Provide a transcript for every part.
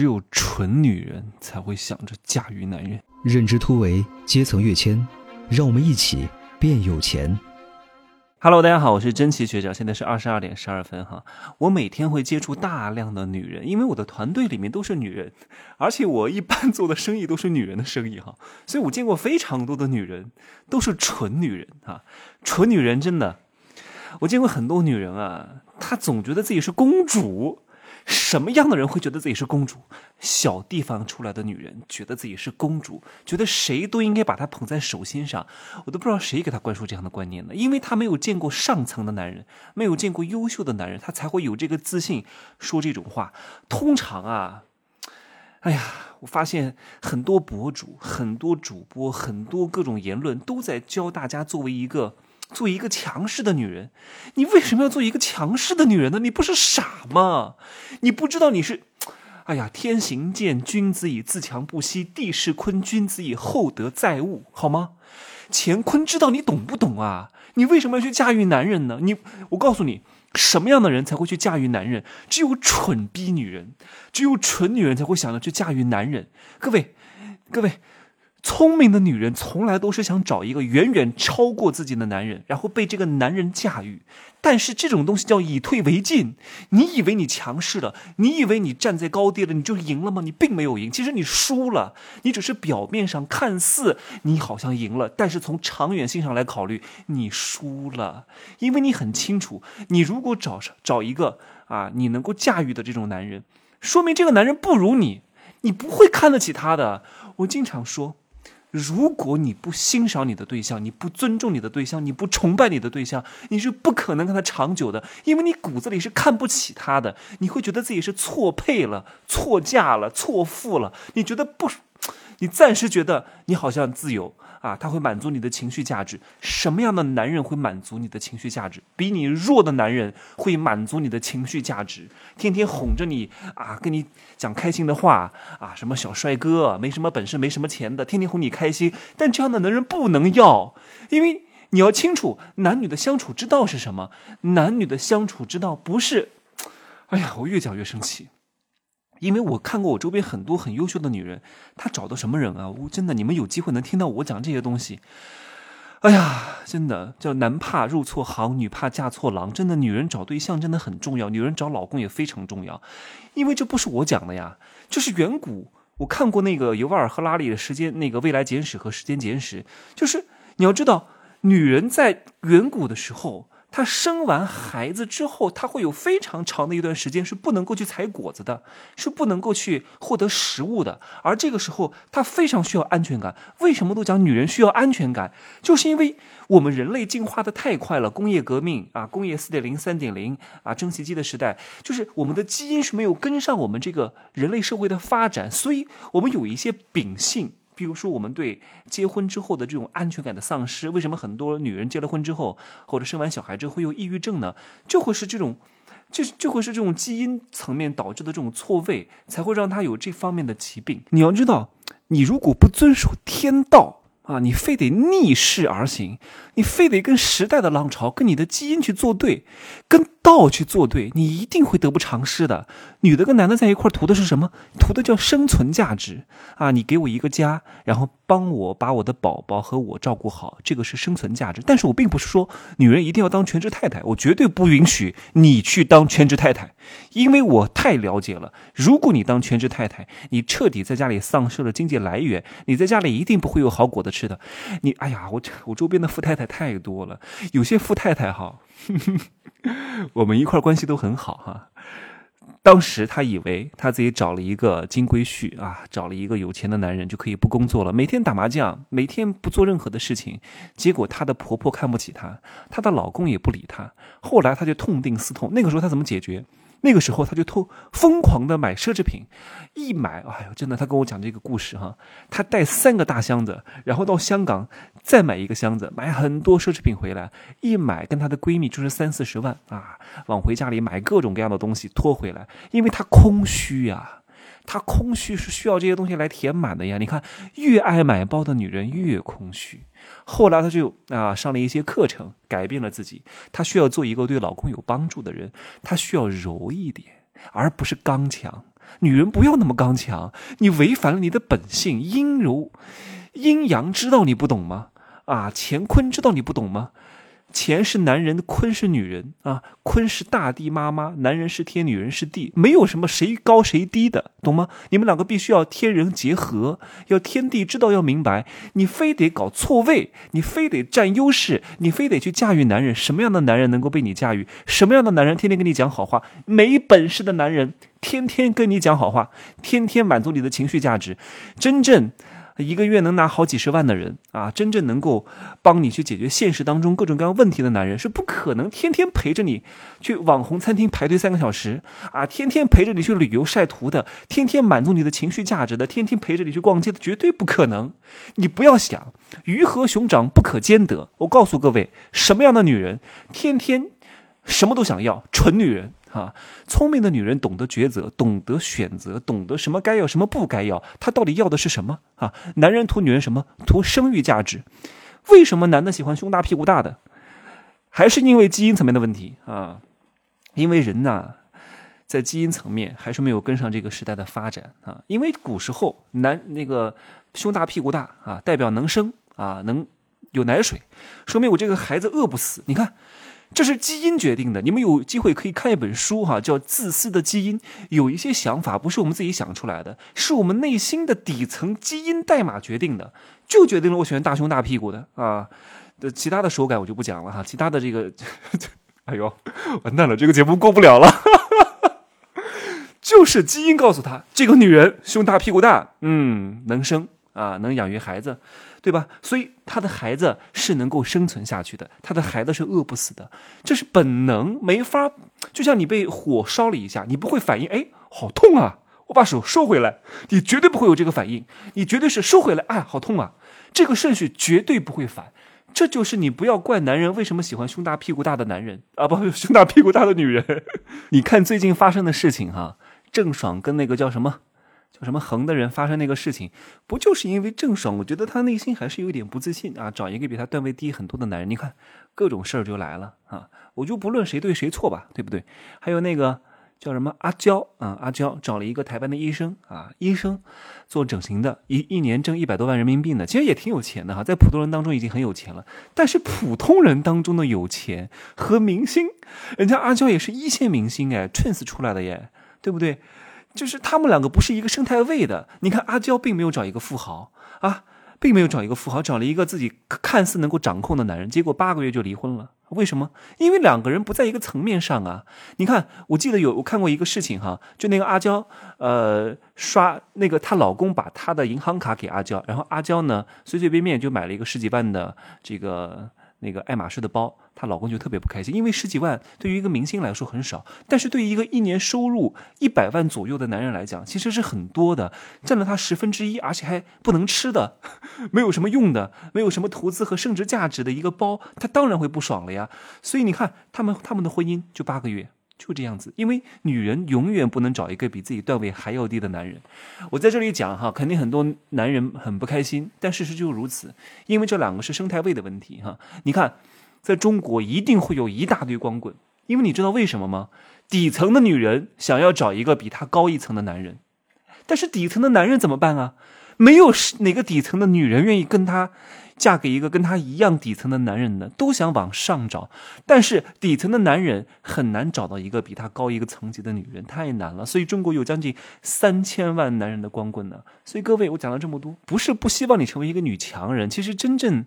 只有蠢女人才会想着驾驭男人。认知突围，阶层跃迁，让我们一起变有钱。Hello，大家好，我是真奇学长，现在是二十二点十二分哈。我每天会接触大量的女人，因为我的团队里面都是女人，而且我一般做的生意都是女人的生意哈，所以我见过非常多的女人，都是蠢女人啊。蠢女人真的，我见过很多女人啊，她总觉得自己是公主。什么样的人会觉得自己是公主？小地方出来的女人觉得自己是公主，觉得谁都应该把她捧在手心上。我都不知道谁给她灌输这样的观念的，因为她没有见过上层的男人，没有见过优秀的男人，她才会有这个自信说这种话。通常啊，哎呀，我发现很多博主、很多主播、很多各种言论都在教大家作为一个。做一个强势的女人，你为什么要做一个强势的女人呢？你不是傻吗？你不知道你是，哎呀，天行健，君子以自强不息；地势坤，君子以厚德载物，好吗？乾坤知道你懂不懂啊？你为什么要去驾驭男人呢？你，我告诉你，什么样的人才会去驾驭男人？只有蠢逼女人，只有蠢女人才会想着去驾驭男人。各位，各位。聪明的女人从来都是想找一个远远超过自己的男人，然后被这个男人驾驭。但是这种东西叫以退为进。你以为你强势了，你以为你站在高地了，你就赢了吗？你并没有赢，其实你输了。你只是表面上看似你好像赢了，但是从长远性上来考虑，你输了。因为你很清楚，你如果找找一个啊，你能够驾驭的这种男人，说明这个男人不如你，你不会看得起他的。我经常说。如果你不欣赏你的对象，你不尊重你的对象，你不崇拜你的对象，你是不可能跟他长久的，因为你骨子里是看不起他的，你会觉得自己是错配了、错嫁了、错付了，你觉得不，你暂时觉得你好像自由。啊，他会满足你的情绪价值。什么样的男人会满足你的情绪价值？比你弱的男人会满足你的情绪价值，天天哄着你啊，跟你讲开心的话啊，什么小帅哥，没什么本事，没什么钱的，天天哄你开心。但这样的男人不能要，因为你要清楚，男女的相处之道是什么？男女的相处之道不是……哎呀，我越讲越生气。因为我看过我周边很多很优秀的女人，她找的什么人啊？我真的，你们有机会能听到我讲这些东西，哎呀，真的叫男怕入错行，女怕嫁错郎。真的，女人找对象真的很重要，女人找老公也非常重要。因为这不是我讲的呀，就是远古我看过那个尤瓦尔·赫拉利的时间那个未来简史和时间简史，就是你要知道，女人在远古的时候。她生完孩子之后，她会有非常长的一段时间是不能够去采果子的，是不能够去获得食物的。而这个时候，她非常需要安全感。为什么都讲女人需要安全感？就是因为我们人类进化的太快了，工业革命啊，工业四点零、三点零啊，蒸汽机的时代，就是我们的基因是没有跟上我们这个人类社会的发展，所以我们有一些秉性。比如说，我们对结婚之后的这种安全感的丧失，为什么很多女人结了婚之后，或者生完小孩之后会有抑郁症呢？就会是这种，就就会是这种基因层面导致的这种错位，才会让她有这方面的疾病。你要知道，你如果不遵守天道啊，你非得逆势而行，你非得跟时代的浪潮、跟你的基因去作对，跟。道去作对，你一定会得不偿失的。女的跟男的在一块图的是什么？图的叫生存价值啊！你给我一个家，然后帮我把我的宝宝和我照顾好，这个是生存价值。但是我并不是说女人一定要当全职太太，我绝对不允许你去当全职太太，因为我太了解了。如果你当全职太太，你彻底在家里丧失了经济来源，你在家里一定不会有好果子吃是的。你哎呀，我我周边的富太太太多了，有些富太太哈。我们一块关系都很好哈。当时她以为她自己找了一个金龟婿啊，找了一个有钱的男人就可以不工作了，每天打麻将，每天不做任何的事情。结果她的婆婆看不起她，她的老公也不理她。后来她就痛定思痛，那个时候她怎么解决？那个时候，他就偷疯狂的买奢侈品，一买，哎呦，真的，他跟我讲这个故事哈，他带三个大箱子，然后到香港再买一个箱子，买很多奢侈品回来，一买跟她的闺蜜就是三四十万啊，往回家里买各种各样的东西拖回来，因为她空虚呀，她空虚是需要这些东西来填满的呀。你看，越爱买包的女人越空虚。后来，她就啊上了一些课程，改变了自己。她需要做一个对老公有帮助的人，她需要柔一点，而不是刚强。女人不要那么刚强，你违反了你的本性，阴柔、阴阳之道你不懂吗？啊，乾坤之道你不懂吗？钱是男人，坤是女人啊。坤是大地妈妈，男人是天，女人是地，没有什么谁高谁低的，懂吗？你们两个必须要天人结合，要天地之道要明白。你非得搞错位，你非得占优势，你非得去驾驭男人。什么样的男人能够被你驾驭？什么样的男人天天跟你讲好话？没本事的男人天天跟你讲好话，天天满足你的情绪价值。真正。一个月能拿好几十万的人啊，真正能够帮你去解决现实当中各种各样问题的男人，是不可能天天陪着你去网红餐厅排队三个小时啊，天天陪着你去旅游晒图的，天天满足你的情绪价值的，天天陪着你去逛街的，绝对不可能。你不要想鱼和熊掌不可兼得。我告诉各位，什么样的女人天天什么都想要，蠢女人。啊，聪明的女人懂得抉择，懂得选择，懂得什么该要，什么不该要。她到底要的是什么啊？男人图女人什么？图生育价值。为什么男的喜欢胸大屁股大的？还是因为基因层面的问题啊？因为人呐，在基因层面还是没有跟上这个时代的发展啊。因为古时候男那个胸大屁股大啊，代表能生啊，能有奶水，说明我这个孩子饿不死。你看。这是基因决定的。你们有机会可以看一本书，哈，叫《自私的基因》。有一些想法不是我们自己想出来的，是我们内心的底层基因代码决定的，就决定了我喜欢大胸大屁股的啊。的其他的手感我就不讲了哈。其他的这个，哎呦，完蛋了，这个节目过不了了。就是基因告诉他，这个女人胸大屁股大，嗯，能生啊，能养育孩子。对吧？所以他的孩子是能够生存下去的，他的孩子是饿不死的，这是本能，没法。就像你被火烧了一下，你不会反应，哎，好痛啊！我把手收回来，你绝对不会有这个反应，你绝对是收回来，哎，好痛啊！这个顺序绝对不会反。这就是你不要怪男人为什么喜欢胸大屁股大的男人啊，不，胸大屁股大的女人。你看最近发生的事情哈，郑爽跟那个叫什么？叫什么横的人发生那个事情，不就是因为郑爽？我觉得他内心还是有一点不自信啊，找一个比他段位低很多的男人。你看，各种事儿就来了啊！我就不论谁对谁错吧，对不对？还有那个叫什么阿娇啊，阿娇找了一个台湾的医生啊，医生做整形的，一一年挣一百多万人民币呢，其实也挺有钱的哈，在普通人当中已经很有钱了。但是普通人当中的有钱和明星，人家阿娇也是一线明星哎，Twins 出来的耶，对不对？就是他们两个不是一个生态位的。你看阿娇并没有找一个富豪啊，并没有找一个富豪，找了一个自己看似能够掌控的男人，结果八个月就离婚了。为什么？因为两个人不在一个层面上啊。你看，我记得有我看过一个事情哈，就那个阿娇，呃，刷那个她老公把她的银行卡给阿娇，然后阿娇呢随随便便就买了一个十几万的这个。那个爱马仕的包，她老公就特别不开心，因为十几万对于一个明星来说很少，但是对于一个一年收入一百万左右的男人来讲，其实是很多的，占了他十分之一，而且还不能吃的，没有什么用的，没有什么投资和升值价值的一个包，他当然会不爽了呀。所以你看，他们他们的婚姻就八个月。就这样子，因为女人永远不能找一个比自己段位还要低的男人。我在这里讲哈，肯定很多男人很不开心，但事实就如此。因为这两个是生态位的问题哈。你看，在中国一定会有一大堆光棍，因为你知道为什么吗？底层的女人想要找一个比她高一层的男人，但是底层的男人怎么办啊？没有哪个底层的女人愿意跟他。嫁给一个跟他一样底层的男人呢，都想往上找，但是底层的男人很难找到一个比他高一个层级的女人，太难了。所以中国有将近三千万男人的光棍呢。所以各位，我讲了这么多，不是不希望你成为一个女强人，其实真正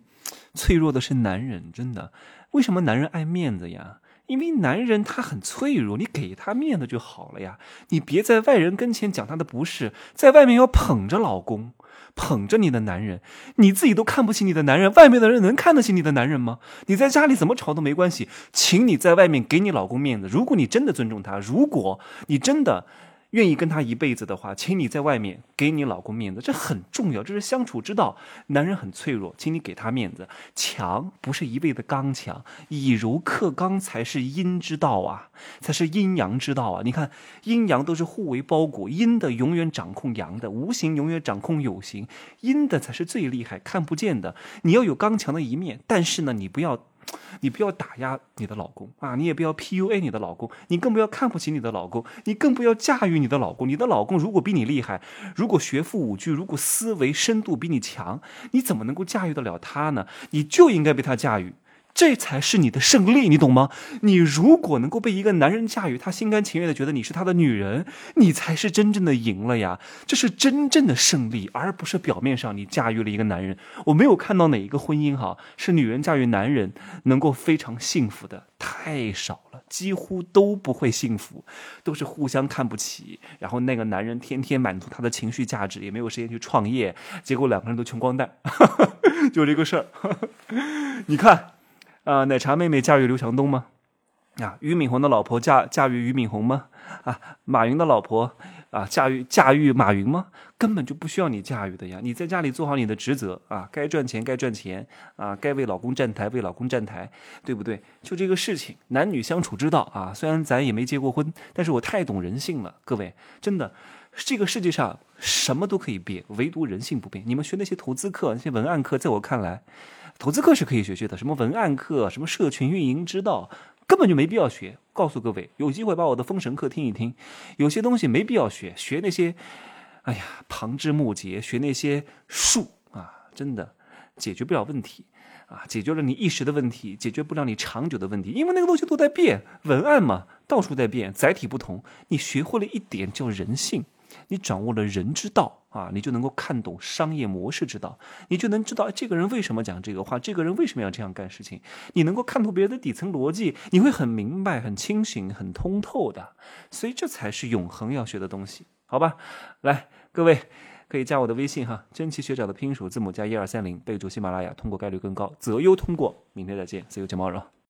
脆弱的是男人，真的。为什么男人爱面子呀？因为男人他很脆弱，你给他面子就好了呀。你别在外人跟前讲他的不是，在外面要捧着老公。捧着你的男人，你自己都看不起你的男人，外面的人能看得起你的男人吗？你在家里怎么吵都没关系，请你在外面给你老公面子。如果你真的尊重他，如果你真的。愿意跟他一辈子的话，请你在外面给你老公面子，这很重要，这是相处之道。男人很脆弱，请你给他面子。强不是一味的刚强，以柔克刚才是阴之道啊，才是阴阳之道啊。你看，阴阳都是互为包裹，阴的永远掌控阳的，无形永远掌控有形，阴的才是最厉害，看不见的。你要有刚强的一面，但是呢，你不要。你不要打压你的老公啊，你也不要 PUA 你的老公，你更不要看不起你的老公，你更不要驾驭你的老公。你的老公如果比你厉害，如果学富五车，如果思维深度比你强，你怎么能够驾驭得了他呢？你就应该被他驾驭。这才是你的胜利，你懂吗？你如果能够被一个男人驾驭，他心甘情愿的觉得你是他的女人，你才是真正的赢了呀！这是真正的胜利，而不是表面上你驾驭了一个男人。我没有看到哪一个婚姻哈是女人驾驭男人能够非常幸福的，太少了，几乎都不会幸福，都是互相看不起。然后那个男人天天满足他的情绪价值，也没有时间去创业，结果两个人都穷光蛋，就这个事儿。你看。啊，奶茶妹妹驾驭刘强东吗？啊，俞敏洪的老婆驾驾驭俞敏洪吗？啊，马云的老婆啊驾驭驾驭马云吗？根本就不需要你驾驭的呀！你在家里做好你的职责啊，该赚钱该赚钱啊，该为老公站台为老公站台，对不对？就这个事情，男女相处之道啊。虽然咱也没结过婚，但是我太懂人性了，各位，真的，这个世界上什么都可以变，唯独人性不变。你们学那些投资课、那些文案课，在我看来。投资课是可以学学的，什么文案课、什么社群运营之道，根本就没必要学。告诉各位，有机会把我的封神课听一听。有些东西没必要学，学那些，哎呀，旁枝末节，学那些术啊，真的解决不了问题啊，解决了你一时的问题，解决不了你长久的问题，因为那个东西都在变，文案嘛，到处在变，载体不同。你学会了一点叫人性。你掌握了人之道啊，你就能够看懂商业模式之道，你就能知道这个人为什么讲这个话，这个人为什么要这样干事情。你能够看透别人的底层逻辑，你会很明白、很清醒、很通透的。所以这才是永恒要学的东西，好吧？来，各位可以加我的微信哈，真奇学长的拼音首字母加一二三零，备注喜马拉雅，通过概率更高，择优通过。明天再见，自由见猫肉。